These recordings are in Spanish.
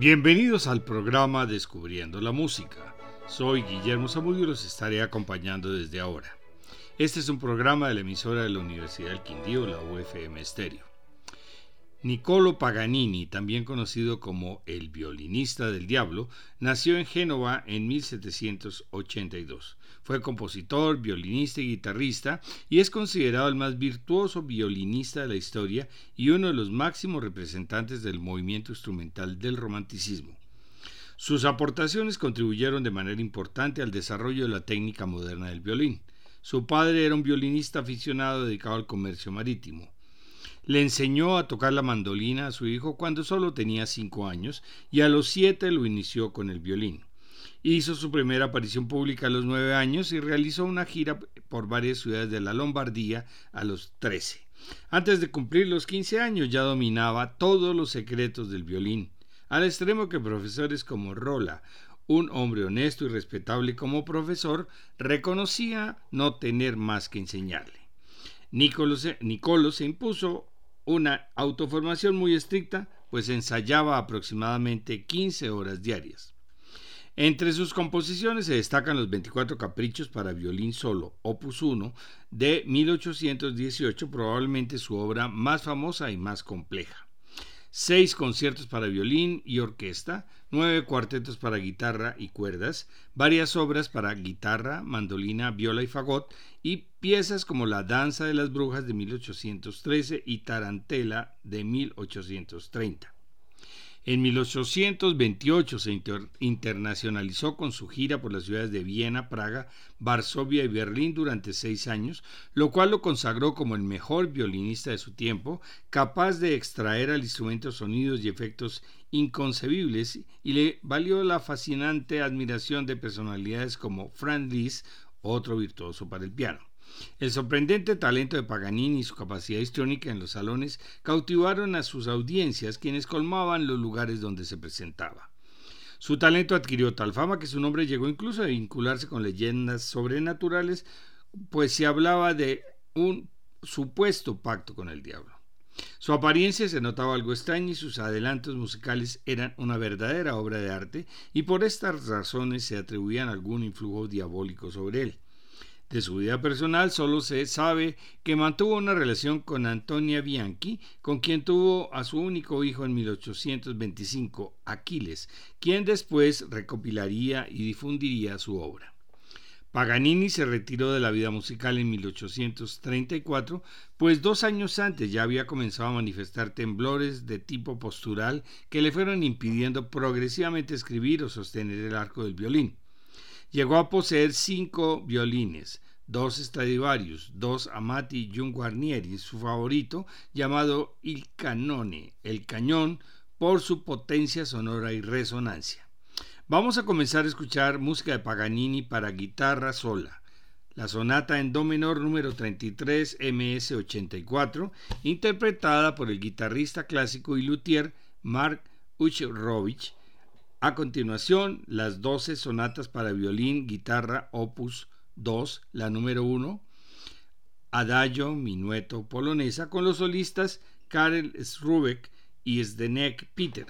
Bienvenidos al programa Descubriendo la Música. Soy Guillermo Zamudio y los estaré acompañando desde ahora. Este es un programa de la emisora de la Universidad del Quindío, la UFM Estéreo. Niccolo Paganini, también conocido como el violinista del diablo, nació en Génova en 1782. Fue compositor, violinista y guitarrista y es considerado el más virtuoso violinista de la historia y uno de los máximos representantes del movimiento instrumental del romanticismo. Sus aportaciones contribuyeron de manera importante al desarrollo de la técnica moderna del violín. Su padre era un violinista aficionado dedicado al comercio marítimo. Le enseñó a tocar la mandolina a su hijo cuando solo tenía cinco años y a los siete lo inició con el violín. Hizo su primera aparición pública a los nueve años y realizó una gira por varias ciudades de la Lombardía a los trece. Antes de cumplir los quince años ya dominaba todos los secretos del violín, al extremo que profesores como Rolla, un hombre honesto y respetable como profesor, reconocía no tener más que enseñarle. Nicolo se impuso una autoformación muy estricta, pues ensayaba aproximadamente 15 horas diarias. Entre sus composiciones se destacan los 24 caprichos para violín solo, opus 1, de 1818, probablemente su obra más famosa y más compleja seis conciertos para violín y orquesta, nueve cuartetos para guitarra y cuerdas, varias obras para guitarra, mandolina, viola y fagot, y piezas como La Danza de las Brujas de 1813 y Tarantela de 1830. En 1828 se internacionalizó con su gira por las ciudades de Viena, Praga, Varsovia y Berlín durante seis años, lo cual lo consagró como el mejor violinista de su tiempo, capaz de extraer al instrumento sonidos y efectos inconcebibles y le valió la fascinante admiración de personalidades como Franz Liszt, otro virtuoso para el piano. El sorprendente talento de Paganini y su capacidad histriónica en los salones cautivaron a sus audiencias, quienes colmaban los lugares donde se presentaba. Su talento adquirió tal fama que su nombre llegó incluso a vincularse con leyendas sobrenaturales, pues se hablaba de un supuesto pacto con el diablo. Su apariencia se notaba algo extraña y sus adelantos musicales eran una verdadera obra de arte y por estas razones se atribuían algún influjo diabólico sobre él. De su vida personal solo se sabe que mantuvo una relación con Antonia Bianchi, con quien tuvo a su único hijo en 1825, Aquiles, quien después recopilaría y difundiría su obra. Paganini se retiró de la vida musical en 1834, pues dos años antes ya había comenzado a manifestar temblores de tipo postural que le fueron impidiendo progresivamente escribir o sostener el arco del violín. Llegó a poseer cinco violines, dos Stradivarius, dos Amati Jung Guarnieri, su favorito, llamado Il Canone, el cañón, por su potencia sonora y resonancia. Vamos a comenzar a escuchar música de Paganini para guitarra sola. La sonata en do menor número 33 MS 84, interpretada por el guitarrista clásico y luthier Mark Uchrovich, a continuación, las 12 sonatas para violín, guitarra, opus 2, la número 1, Adagio, minueto, polonesa, con los solistas Karel Srubek y Zdenek Peter.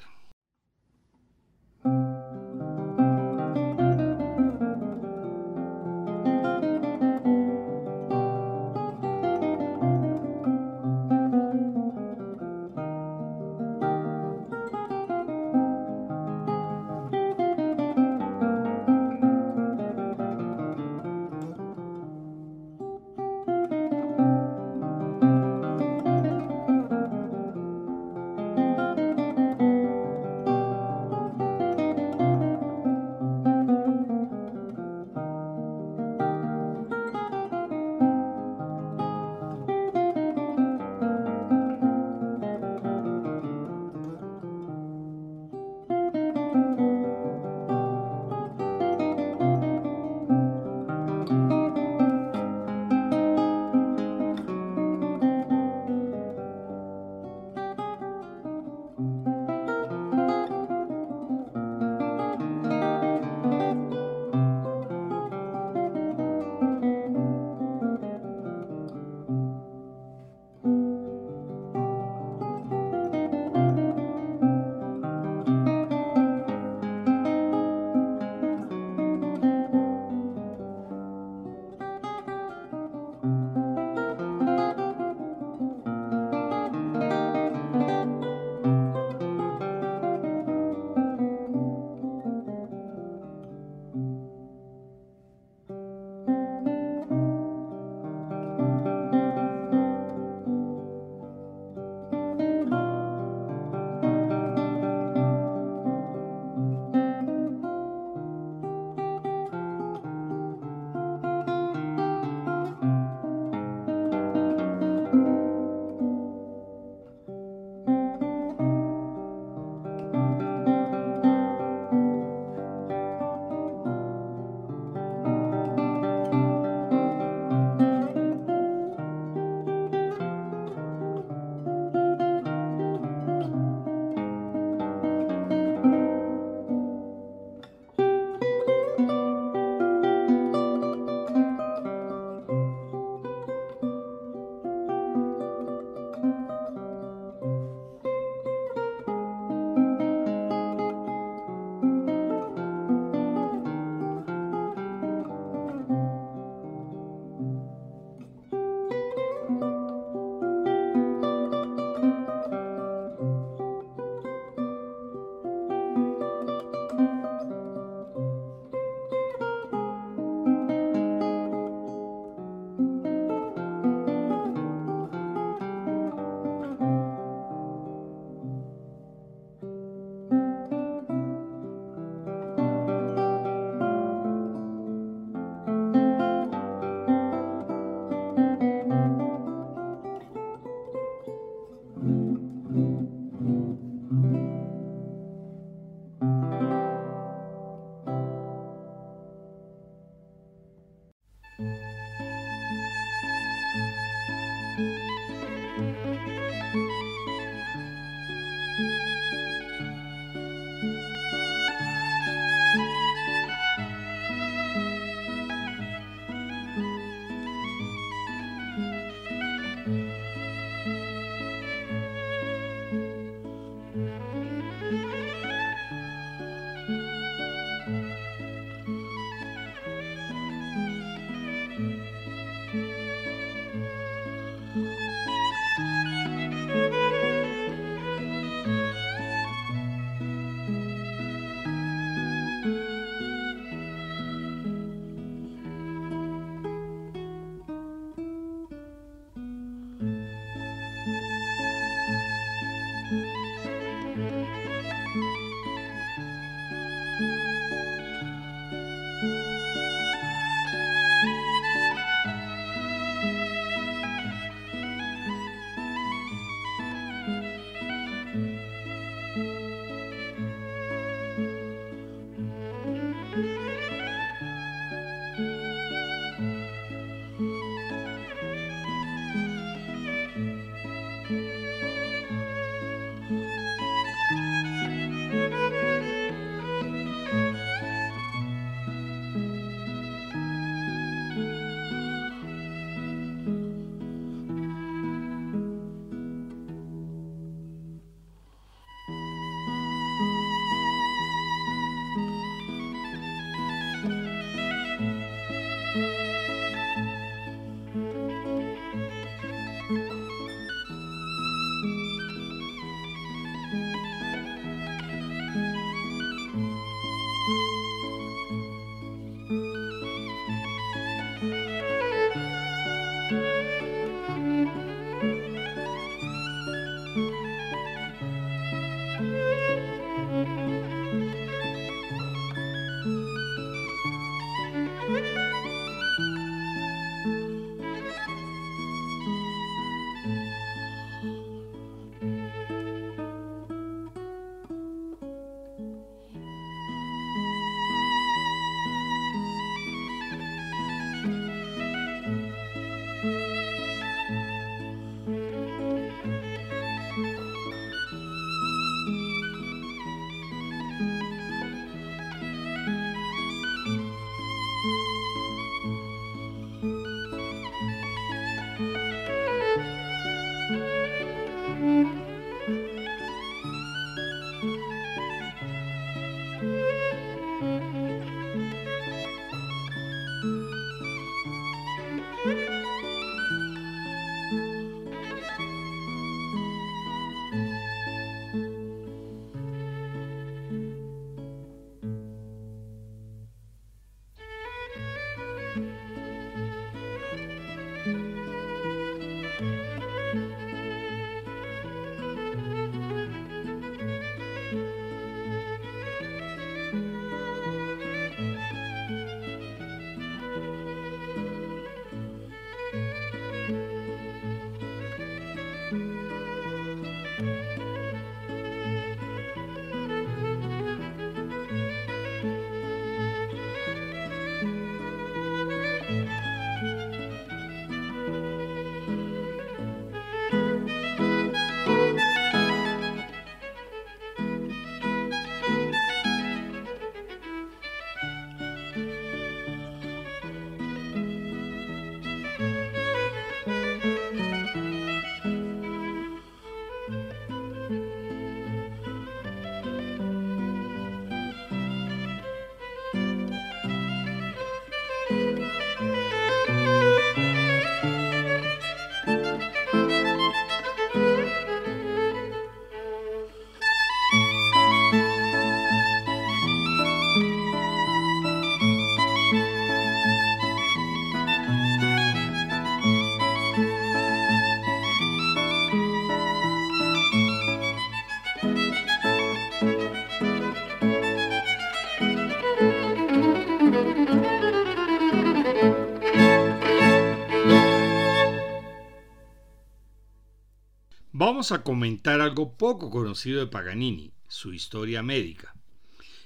Vamos a comentar algo poco conocido de Paganini, su historia médica.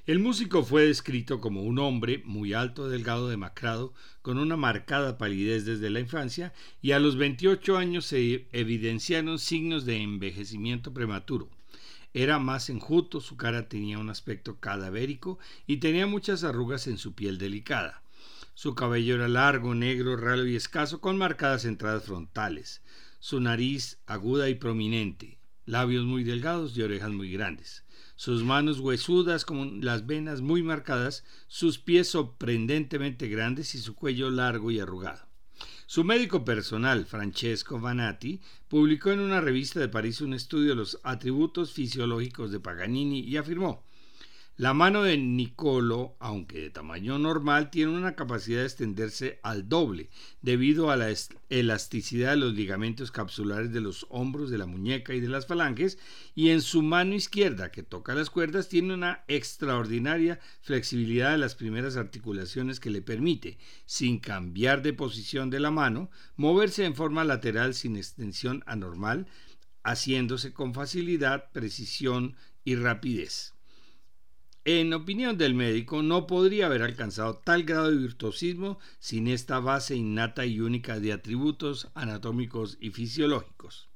El músico fue descrito como un hombre muy alto, delgado, demacrado, con una marcada palidez desde la infancia, y a los 28 años se evidenciaron signos de envejecimiento prematuro. Era más enjuto, su cara tenía un aspecto cadavérico y tenía muchas arrugas en su piel delicada. Su cabello era largo, negro, ralo y escaso, con marcadas entradas frontales. Su nariz aguda y prominente, labios muy delgados y orejas muy grandes sus manos huesudas con las venas muy marcadas, sus pies sorprendentemente grandes y su cuello largo y arrugado. Su médico personal, Francesco Vanatti, publicó en una revista de París un estudio de los atributos fisiológicos de Paganini y afirmó la mano de Nicolo, aunque de tamaño normal, tiene una capacidad de extenderse al doble, debido a la elasticidad de los ligamentos capsulares de los hombros, de la muñeca y de las falanges, y en su mano izquierda, que toca las cuerdas, tiene una extraordinaria flexibilidad de las primeras articulaciones que le permite, sin cambiar de posición de la mano, moverse en forma lateral sin extensión anormal, haciéndose con facilidad, precisión y rapidez. En opinión del médico, no podría haber alcanzado tal grado de virtuosismo sin esta base innata y única de atributos anatómicos y fisiológicos.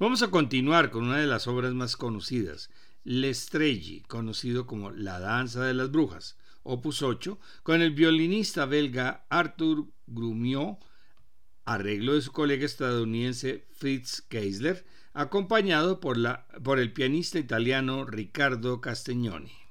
Vamos a continuar con una de las obras más conocidas, L'Estrelli, conocido como La Danza de las Brujas, opus 8, con el violinista belga Arthur Grumiaux, arreglo de su colega estadounidense Fritz Keisler, acompañado por el pianista italiano Riccardo Castagnoni.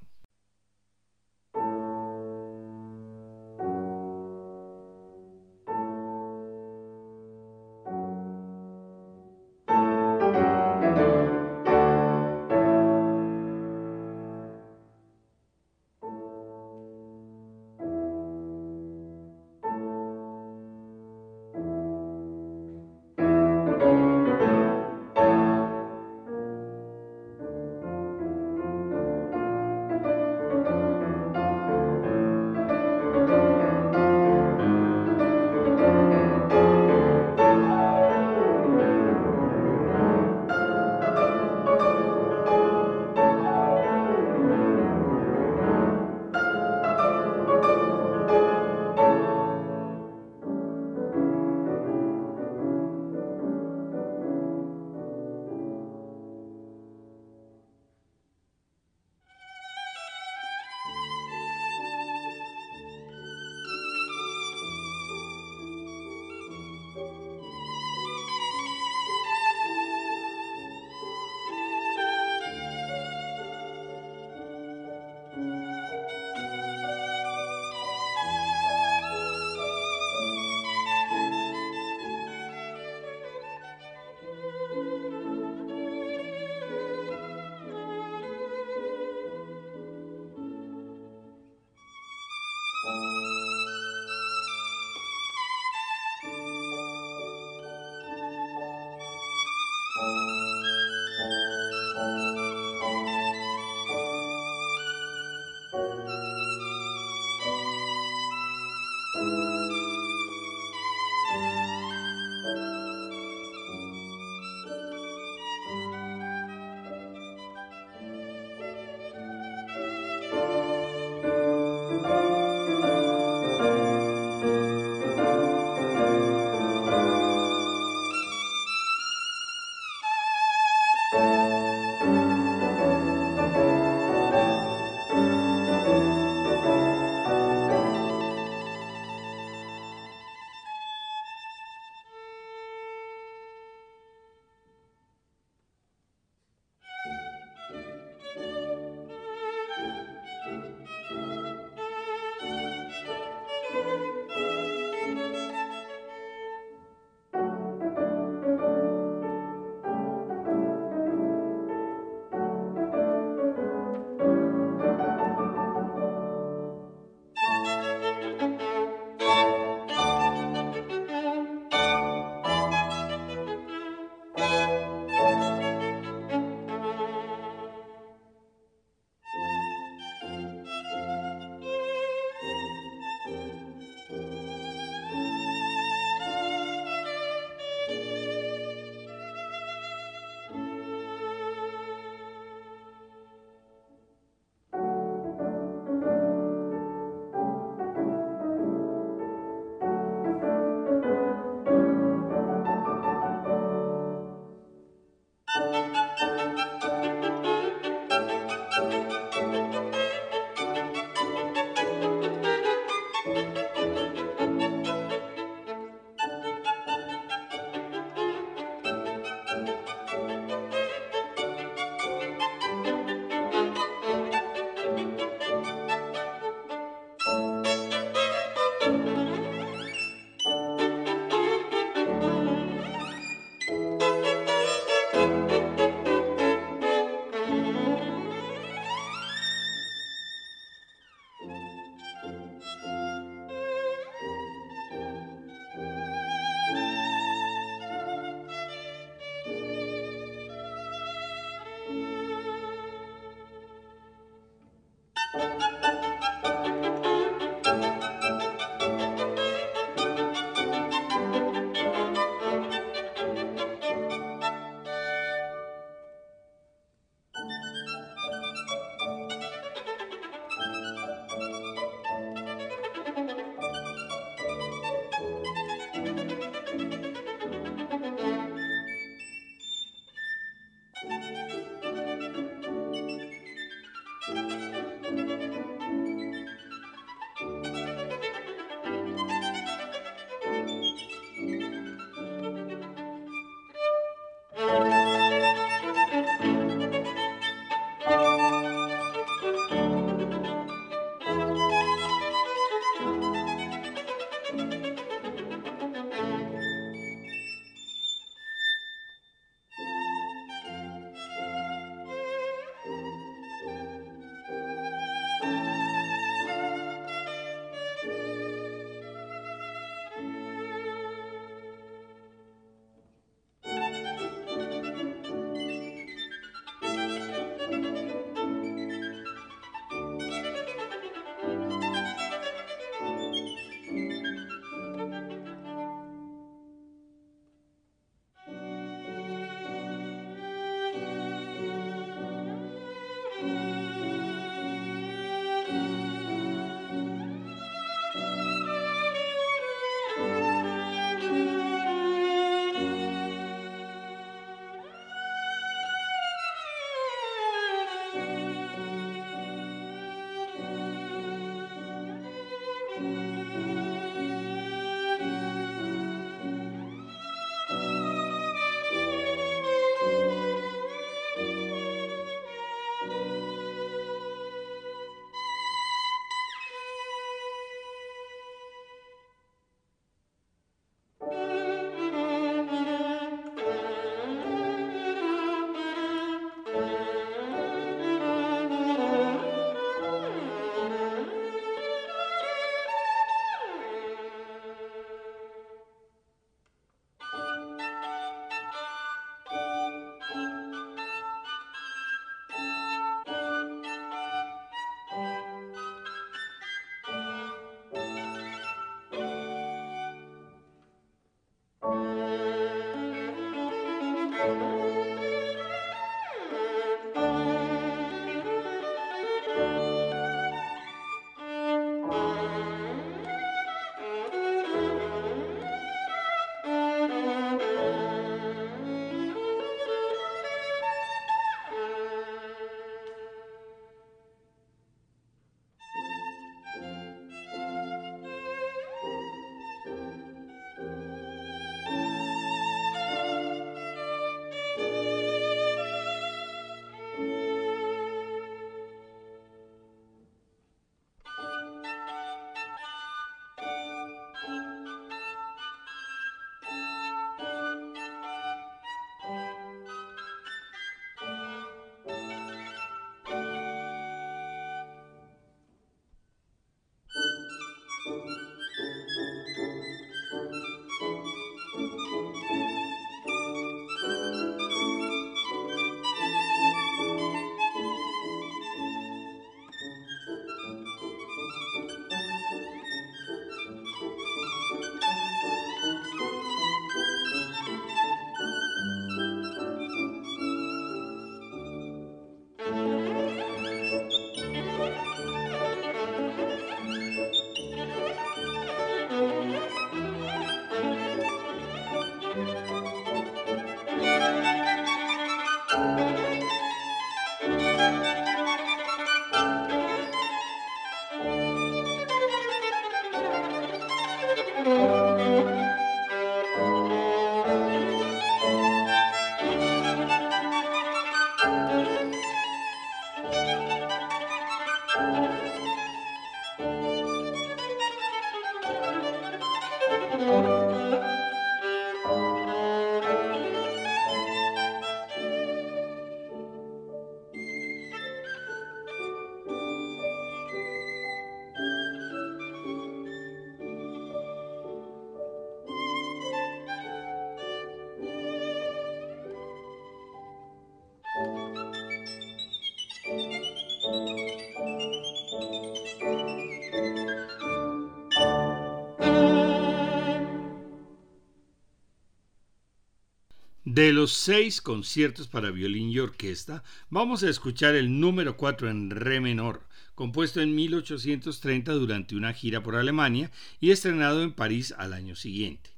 De los seis conciertos para violín y orquesta, vamos a escuchar el número 4 en re menor, compuesto en 1830 durante una gira por Alemania y estrenado en París al año siguiente.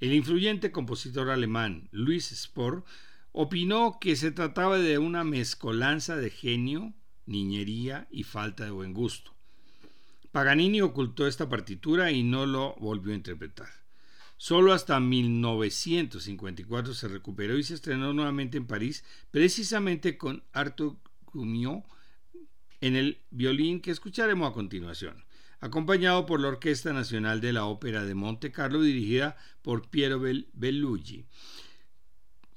El influyente compositor alemán Louis Spohr opinó que se trataba de una mezcolanza de genio, niñería y falta de buen gusto. Paganini ocultó esta partitura y no lo volvió a interpretar. Solo hasta 1954 se recuperó y se estrenó nuevamente en París, precisamente con Arthur Cumiot en el violín que escucharemos a continuación, acompañado por la Orquesta Nacional de la Ópera de Monte Carlo dirigida por Piero Bellugi.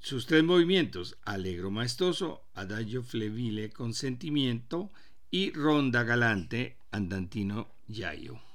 Sus tres movimientos, Allegro Maestoso, Adagio Flebile con Sentimiento y Ronda Galante, Andantino Giaio.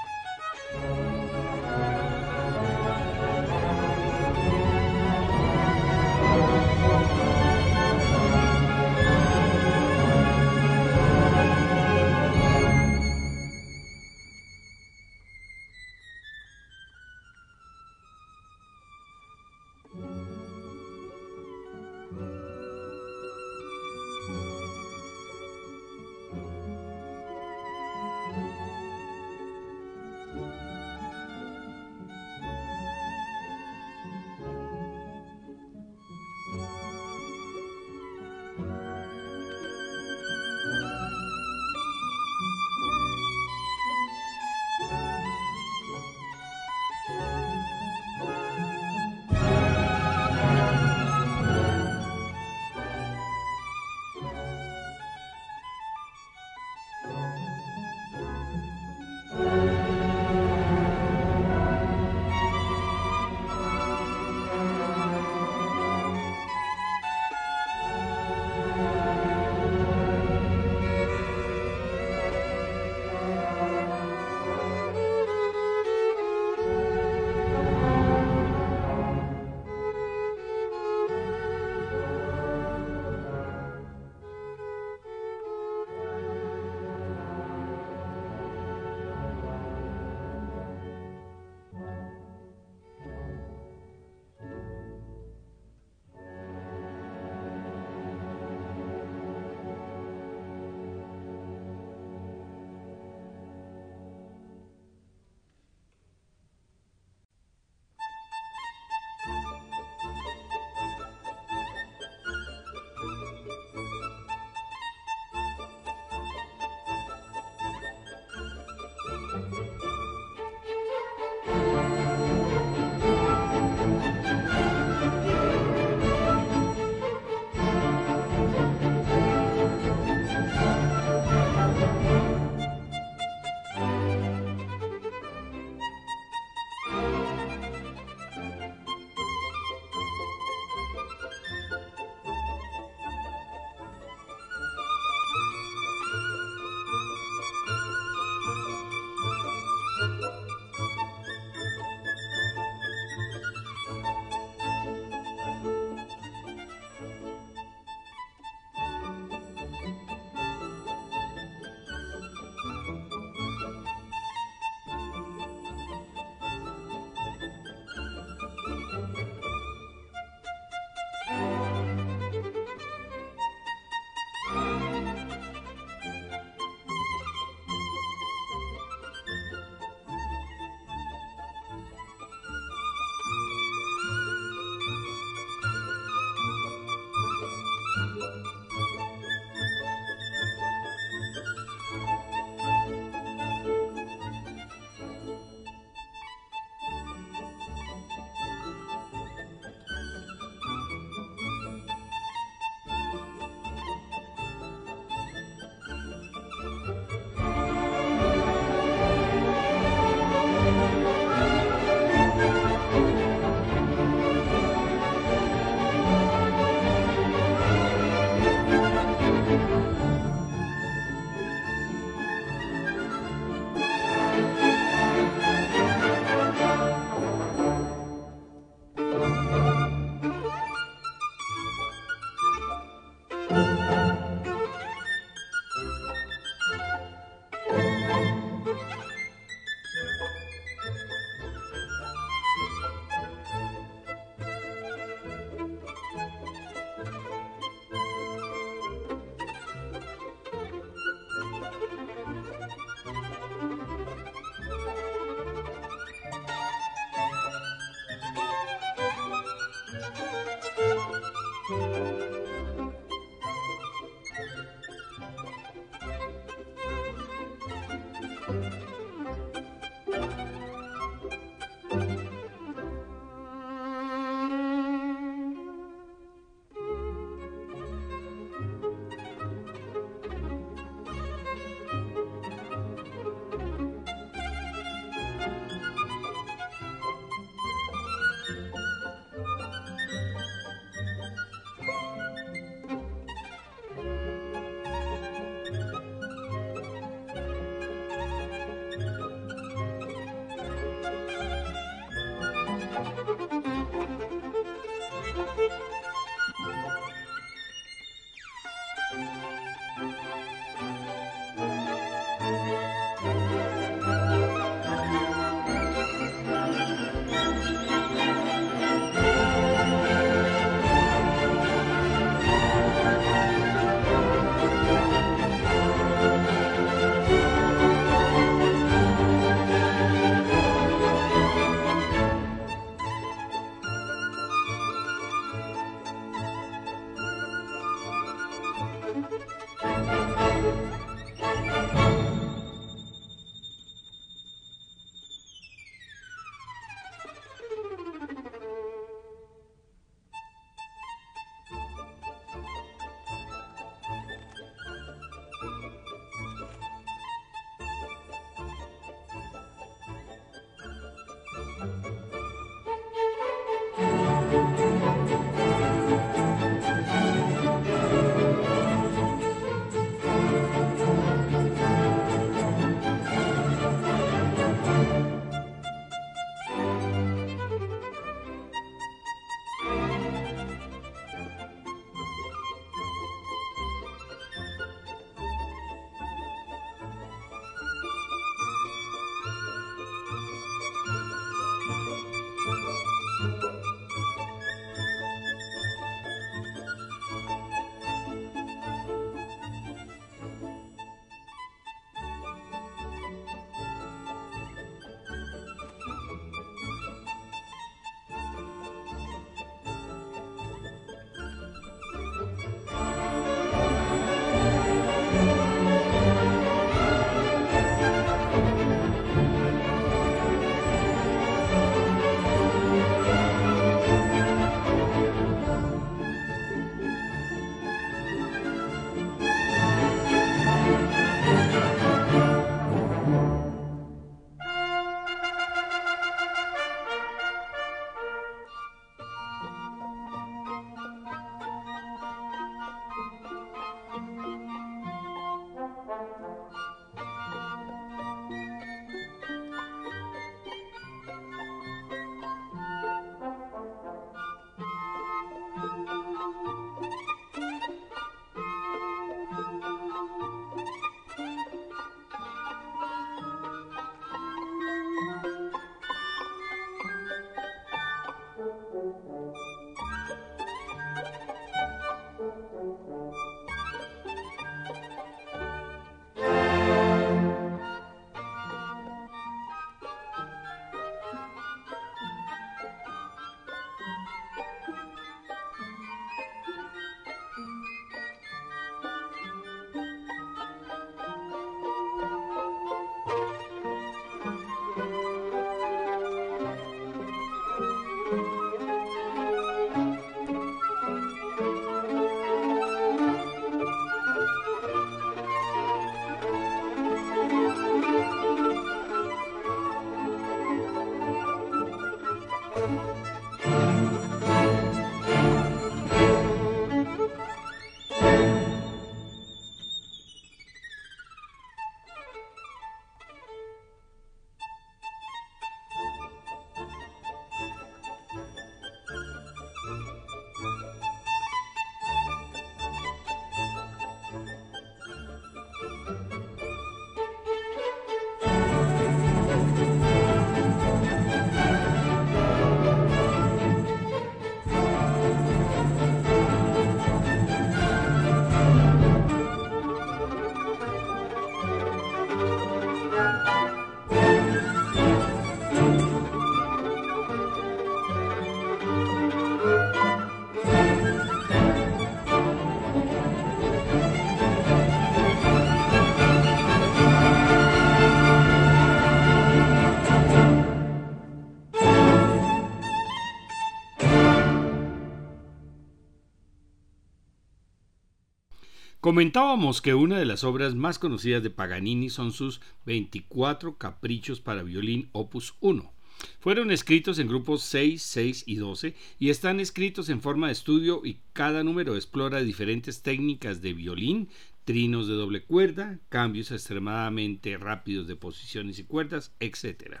Comentábamos que una de las obras más conocidas de Paganini son sus 24 caprichos para violín opus 1. Fueron escritos en grupos 6, 6 y 12 y están escritos en forma de estudio y cada número explora diferentes técnicas de violín, trinos de doble cuerda, cambios extremadamente rápidos de posiciones y cuerdas, etc.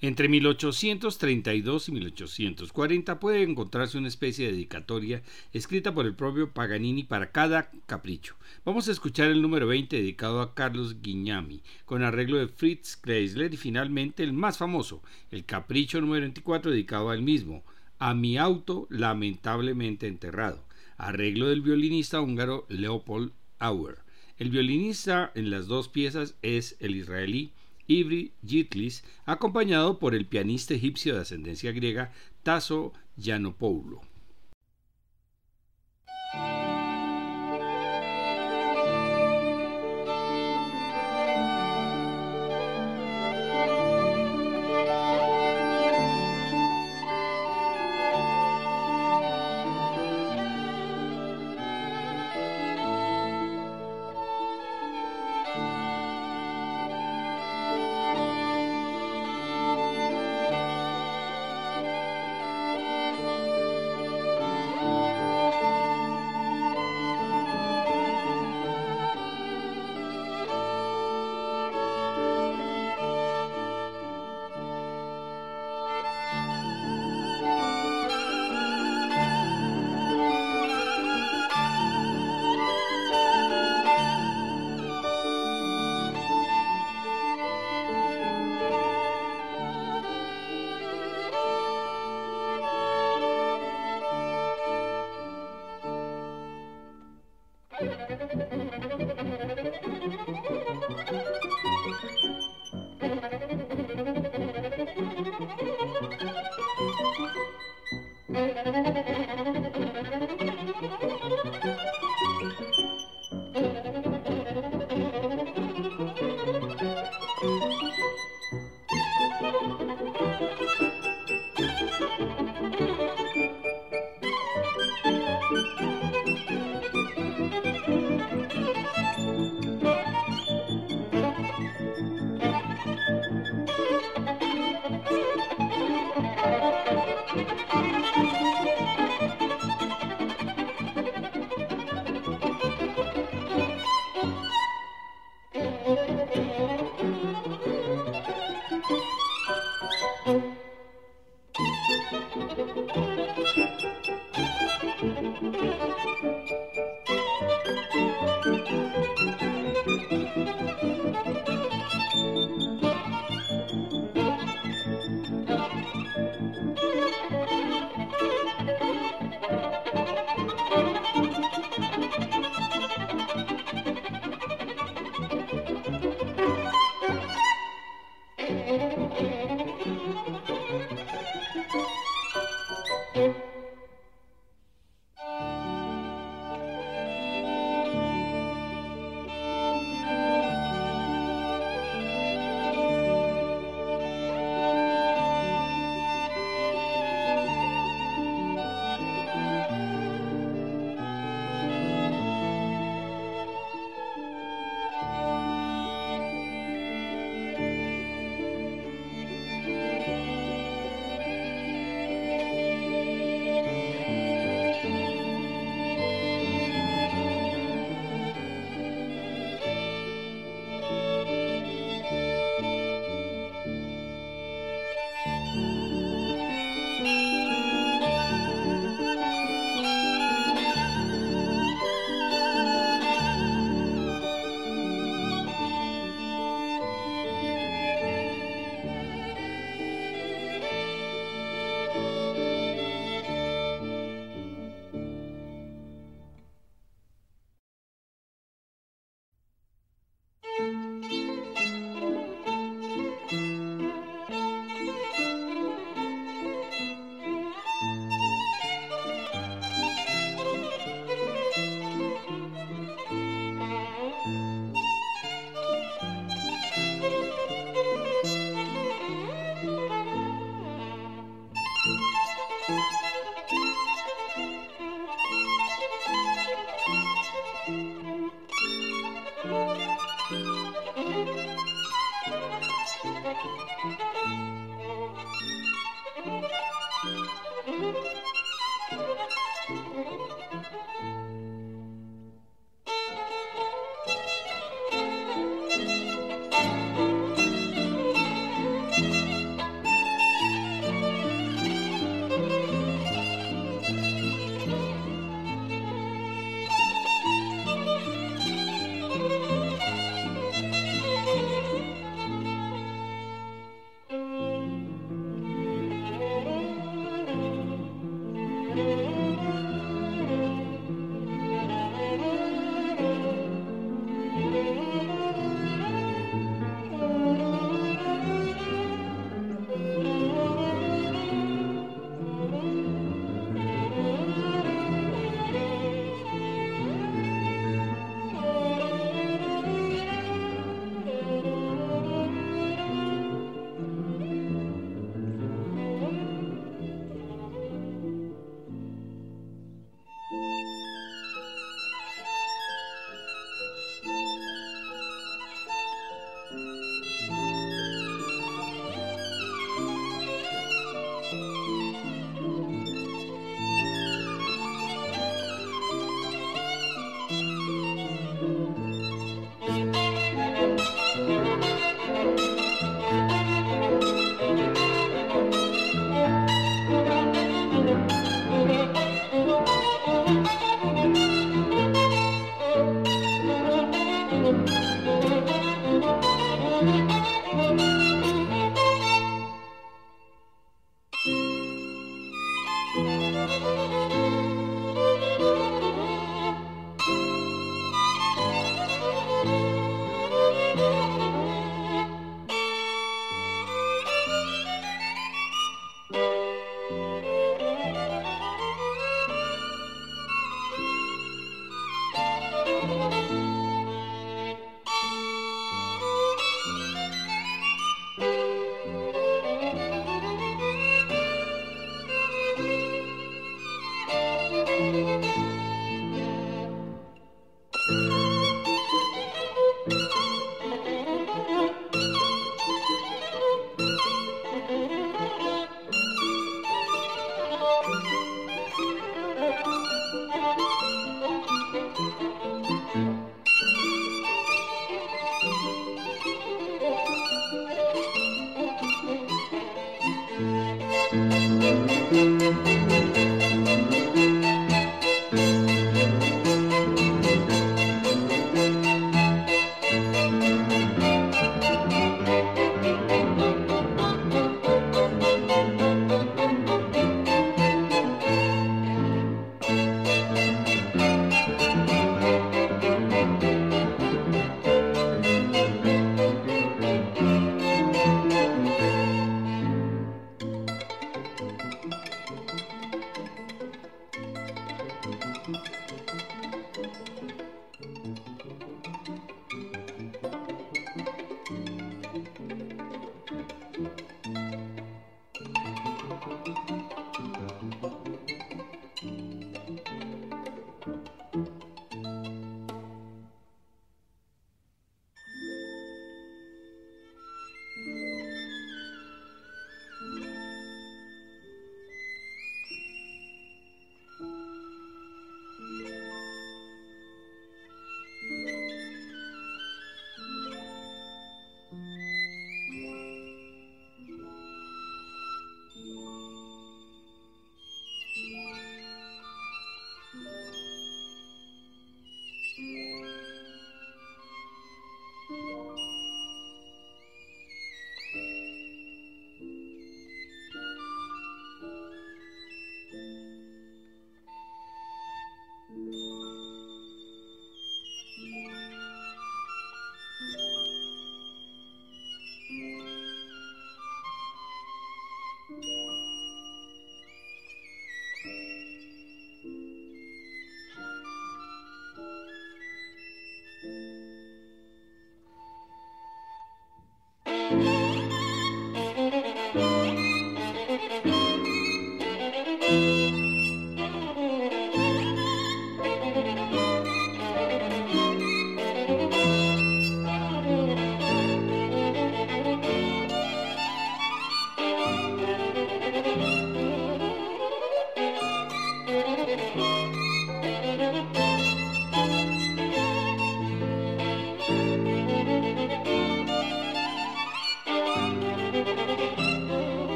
Entre 1832 y 1840 puede encontrarse una especie de dedicatoria escrita por el propio Paganini para cada capricho. Vamos a escuchar el número 20 dedicado a Carlos Guignami, con arreglo de Fritz Kreisler y finalmente el más famoso, el capricho número 24 dedicado al mismo, a mi auto lamentablemente enterrado, arreglo del violinista húngaro Leopold Auer. El violinista en las dos piezas es el israelí Ivry Gitlis, acompañado por el pianista egipcio de ascendencia griega Tasso Giannopoulos.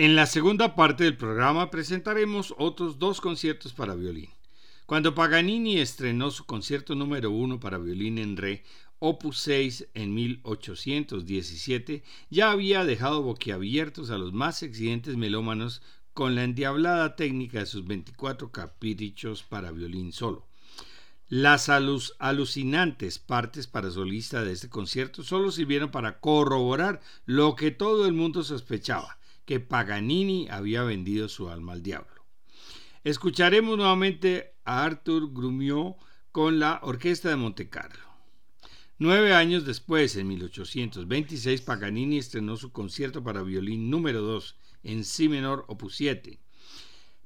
En la segunda parte del programa presentaremos otros dos conciertos para violín. Cuando Paganini estrenó su concierto número uno para violín en re, opus 6 en 1817, ya había dejado boquiabiertos a los más exigentes melómanos con la endiablada técnica de sus 24 caprichos para violín solo. Las alucinantes partes para solista de este concierto solo sirvieron para corroborar lo que todo el mundo sospechaba, que Paganini había vendido su alma al diablo. Escucharemos nuevamente Arthur Grumiaux con la Orquesta de Montecarlo. Nueve años después, en 1826, Paganini estrenó su concierto para violín número 2 en Si menor opus 7.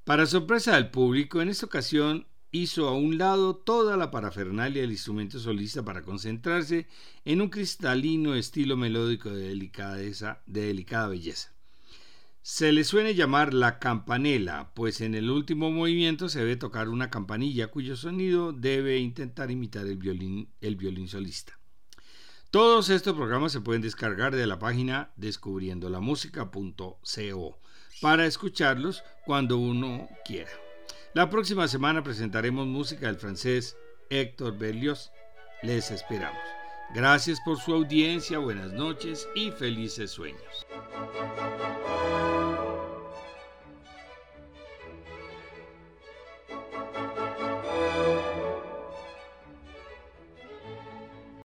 Para sorpresa del público, en esta ocasión hizo a un lado toda la parafernalia del instrumento solista para concentrarse en un cristalino estilo melódico de, delicadeza, de delicada belleza. Se le suele llamar la campanela, pues en el último movimiento se debe tocar una campanilla cuyo sonido debe intentar imitar el violín, el solista. Todos estos programas se pueden descargar de la página descubriendolamusica.co para escucharlos cuando uno quiera. La próxima semana presentaremos música del francés Héctor Berlioz. Les esperamos. Gracias por su audiencia, buenas noches y felices sueños.